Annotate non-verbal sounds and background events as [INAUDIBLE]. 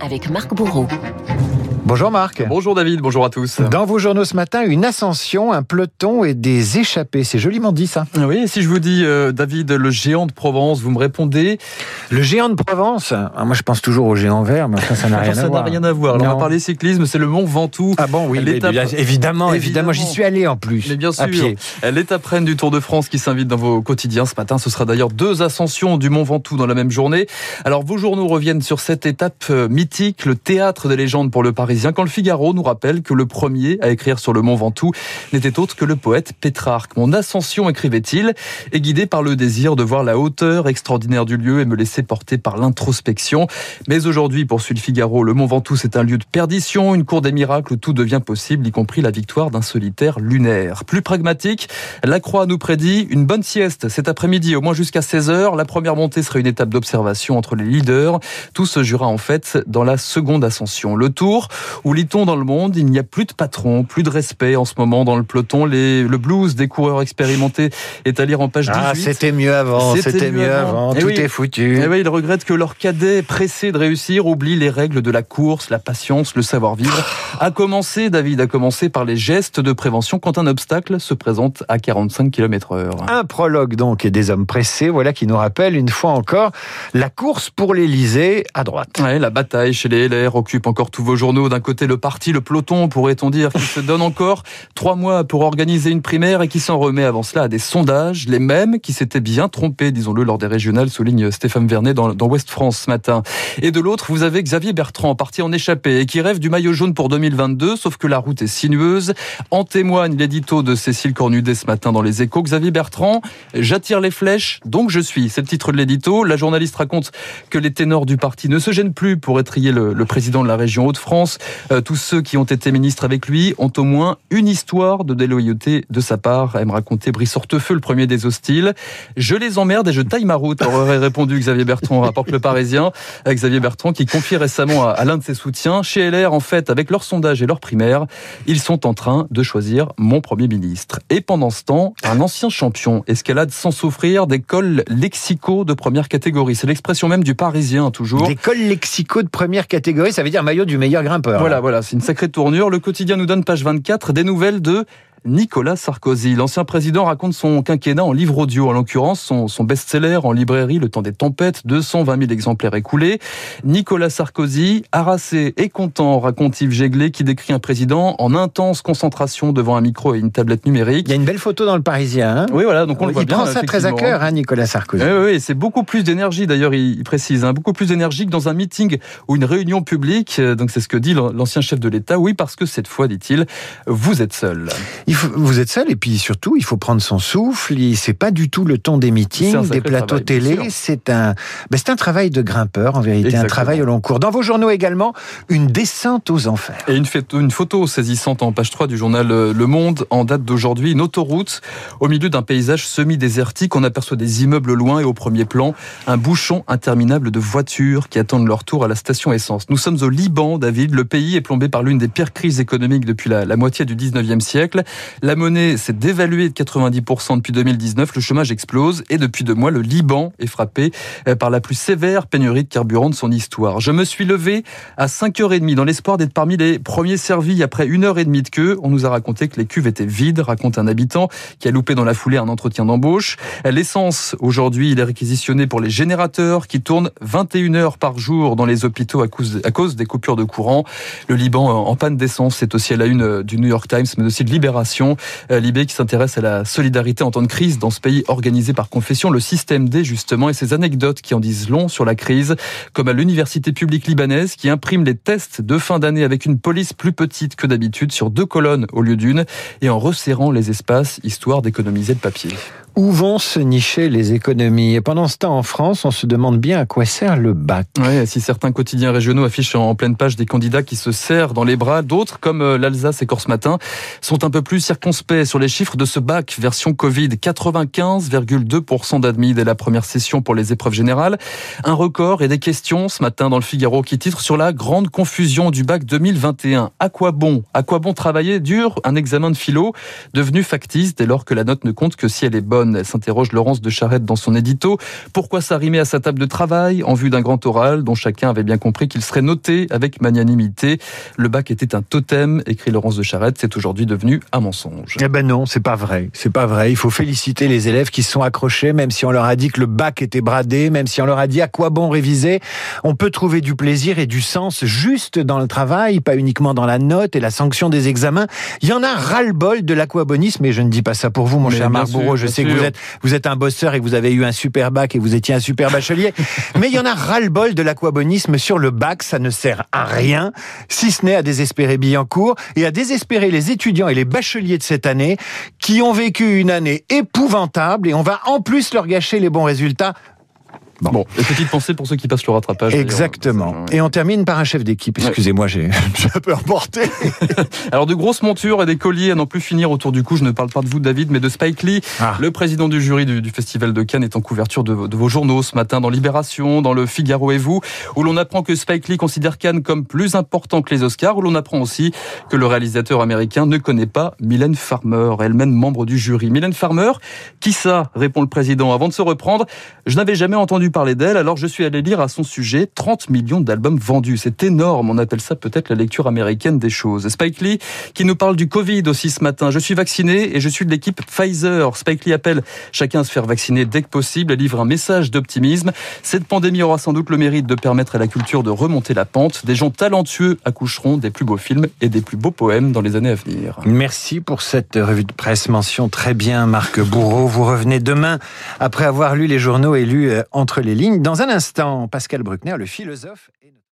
avec Marc Bourreau. Bonjour Marc. Bonjour David, bonjour à tous. Dans vos journaux ce matin, une ascension, un peloton et des échappés. C'est joliment dit ça. Oui, et si je vous dis euh, David, le géant de Provence, vous me répondez Le géant de Provence ah, Moi je pense toujours au géant vert, mais ça, ça n'a [LAUGHS] rien, ça n'a rien à voir. Alors, on va parler cyclisme, c'est le Mont Ventoux. Ah bon, oui, évidemment, évidemment, j'y suis allé en plus. Mais bien sûr, l'étape reine du Tour de France qui s'invite dans vos quotidiens ce matin, ce sera d'ailleurs deux ascensions du Mont Ventoux dans la même journée. Alors vos journaux reviennent sur cette étape euh, mythique, le théâtre des légendes pour le Parisien, quand le Figaro nous rappelle que le premier à écrire sur le Mont Ventoux n'était autre que le poète Pétrarque. Mon ascension, écrivait-il, est guidée par le désir de voir la hauteur extraordinaire du lieu et me laisser porter par l'introspection. Mais aujourd'hui, poursuit le Figaro, le Mont Ventoux, c'est un lieu de perdition, une cour des miracles où tout devient possible, y compris la victoire d'un solitaire lunaire. Plus pragmatique, la Croix nous prédit une bonne sieste cet après-midi, au moins jusqu'à 16h. La première montée serait une étape d'observation entre les leaders. Tout se jouera en fait dans la seconde ascension. Le tour, où dans le monde, il n'y a plus de patron, plus de respect en ce moment dans le peloton. Les, le blues des coureurs expérimentés est à lire en page 18. Ah, c'était mieux avant, c'était mieux, avant, eh tout est foutu. Et eh oui, ils regrettent que leur cadet pressé de réussir oublie les règles de la course, la patience, le savoir-vivre. A commencer, David, a commencé par les gestes de prévention quand un obstacle se présente à 45 km heure. Un prologue donc et des hommes pressés, voilà qui nous rappelle une fois encore la course pour l'Elysée à droite. Ouais, la bataille chez les LR occupe encore tous vos journaux. D'un côté, le parti, le peloton, pourrait-on dire, qui se donne encore trois mois pour organiser une primaire et qui s'en remet avant cela à des sondages, les mêmes qui s'étaient bien trompés, disons-le, lors des régionales, souligne Stéphane Vernet dans, dans West France ce matin. Et de l'autre, vous avez Xavier Bertrand, parti en échappée et qui rêve du maillot jaune pour 2022, sauf que la route est sinueuse. En témoigne l'édito de Cécile Cornudet ce matin dans les échos. Xavier Bertrand, j'attire les flèches, donc je suis. C'est le titre de l'édito. La journaliste raconte que les ténors du parti ne se gênent plus pour étrier le, le président de la région Hauts-de-France. Euh, tous ceux qui ont été ministres avec lui ont au moins une histoire de déloyauté de sa part, aime raconter Brice Hortefeux, le premier des hostiles. Je les emmerde et je taille ma route, aurait répondu Xavier Bertrand, rapporte le Parisien. Xavier Bertrand qui confie récemment à l'un de ses soutiens, chez LR, en fait, avec leur sondage et leur primaire, ils sont en train de choisir mon premier ministre. Et pendant ce temps, un ancien champion escalade sans souffrir des cols lexicaux de première catégorie. C'est l'expression même du Parisien, toujours. Des cols lexicaux de première catégorie, ça veut dire maillot du meilleur grimpeur. Voilà, voilà, c'est une sacrée tournure. Le quotidien nous donne page 24 des nouvelles de Nicolas Sarkozy. L'ancien président raconte son quinquennat en livre audio, en l'occurrence son, son best-seller en librairie Le Temps des Tempêtes, 220 000 exemplaires écoulés. Nicolas Sarkozy, harassé et content, raconte Yves Jéglé, qui décrit un président en intense concentration devant un micro et une tablette numérique. Il y a une belle photo dans le Parisien. Hein? Oui, voilà, donc on le voit il bien. prend ça très à cœur, hein, Nicolas Sarkozy. Oui, oui, c'est beaucoup plus d'énergie, d'ailleurs, il, précise, hein, beaucoup plus d'énergie que dans un meeting ou une réunion publique. Donc c'est ce que dit l'ancien chef de l'État. Oui, parce que cette fois, dit-il, vous êtes seul vous êtes seul et puis surtout, il faut prendre son souffle. C'est pas du tout le ton des meetings, des plateaux télé. C'est un, ben, c'est un travail de grimpeur en vérité, un travail au long cours. Dans vos journaux également, une descente aux enfers. Et une, une photo saisissante en page 3 du journal euh, Le Monde en date d'aujourd'hui, une autoroute au milieu d'un paysage semi-désertique. On aperçoit des immeubles loin et au premier plan, un bouchon interminable de voitures qui attendent leur tour à la station essence. Nous sommes au Liban, David. Le pays est plombé par l'une des pires crises économiques depuis la, la moitié du 19e siècle. La monnaie s'est dévaluée de 90% depuis 2019, le chômage explose et depuis deux mois, le Liban est frappé euh, par la plus sévère pénurie de carburant de son histoire. Je me suis levé à 5h30 dans l'espoir d'être parmi les premiers servis après une heure et demie de queue. On nous a raconté que les cuves étaient vides, raconte un habitant qui a loupé dans la foulée un entretien d'embauche. L'essence, aujourd'hui, il est réquisitionné pour les générateurs qui tournent 21 heures par jour dans les hôpitaux à cause, à cause des coupures de courant. Le Liban en panne d'essence, c'est aussi à la une du New York Times, mais aussi de Libération. Euh, Libé qui s'intéresse à la solidarité en temps de crise dans ce pays organisé par confession, le système D justement, et ses anecdotes qui en disent long sur la crise, comme à l'université publique libanaise qui imprime les tests de fin d'année avec une police plus petite que d'habitude sur deux colonnes au lieu d'une et en resserrant les espaces histoire d'économiser le papier. Où vont se nicher les économies? Et pendant ce temps, en France, on se demande bien à quoi sert le bac. Si certains quotidiens régionaux affichent en pleine page des candidats qui se serrent dans les bras, d'autres, comme euh, l'Alsace et Corse Matin, sont un peu plus circonspects sur les chiffres de ce bac version Covid. 95,2% d'admis dès la première session pour les épreuves générales. Un record et des questions ce matin dans le Figaro qui titre sur la grande confusion du bac 2021. À quoi bon? À quoi bon travailler? Dur un examen de philo devenu factice dès lors que la note ne compte que si elle est bonne Elle s'interroge Laurence de Charette dans son édito. Pourquoi s'arrimer à sa table de travail en vue d'un grand oral dont chacun avait bien compris qu'il serait noté avec magnanimité? Le bac était un totem, écrit Laurence de Charette. C'est aujourd'hui devenu un mensonge. Eh ben non, c'est pas vrai. C'est pas vrai. Il faut féliciter les élèves qui se sont accrochés, même si on leur a dit que le bac était bradé, même si on leur a dit à quoi bon réviser. On peut trouver du plaisir et du sens juste dans le travail, pas uniquement dans la note et la sanction des examens. Il y en a ras-le-bol de l'aquabonisme, et je ne dis pas ça pour vous, mon cher Marc Bourreau. Je sais que vous êtes, vous êtes un bosseur et que vous avez eu un super bac et vous étiez un super bachelier. [LAUGHS] Mais il y en a ras-le-bol de l'aquabonisme sur le bac. Ça ne sert à rien, si ce n'est à désespérer Billancourt et à désespérer les étudiants et les bacheliers de cette année qui ont vécu une année épouvantable et on va en plus leur gâcher les bons résultats. Bon. et petite pensée pour ceux qui passent le rattrapage. Exactement. Et on termine par un chef d'équipe. Excusez-moi, [LAUGHS] j'ai un peu emporté. [LAUGHS] Alors de grosses montures et des colliers à n'en plus finir autour du cou. Je ne parle pas de vous, David, mais de Spike Lee. Ah. Le président du jury du, Festival de Cannes est en couverture de, vos journaux ce matin dans Libération, dans le Figaro et vous, où l'on apprend que Spike Lee considère Cannes comme plus important que les Oscars, où l'on apprend aussi que le réalisateur américain ne connaît pas Mylène Farmer, elle-même membre du jury. Mylène Farmer, qui ça répond le président avant de se reprendre. Je n'avais jamais entendu parler d'elle, alors je suis allé lire à son sujet 30 millions d'albums vendus. C'est énorme, on appelle ça peut-être la lecture américaine des choses. Spike Lee qui nous parle du Covid aussi ce matin. Je suis vacciné et je suis de l'équipe Pfizer. Spike Lee appelle chacun à se faire vacciner dès que possible et livre un message d'optimisme. Cette pandémie aura sans doute le mérite de permettre à la culture de remonter la pente. Des gens talentueux accoucheront des plus beaux films et des plus beaux poèmes dans les années à venir. Merci pour cette revue de presse mention très bien, Marc Bourreau. Vous revenez demain après avoir lu les journaux et lu euh, les lignes. Dans un instant, Pascal Bruckner, le philosophe.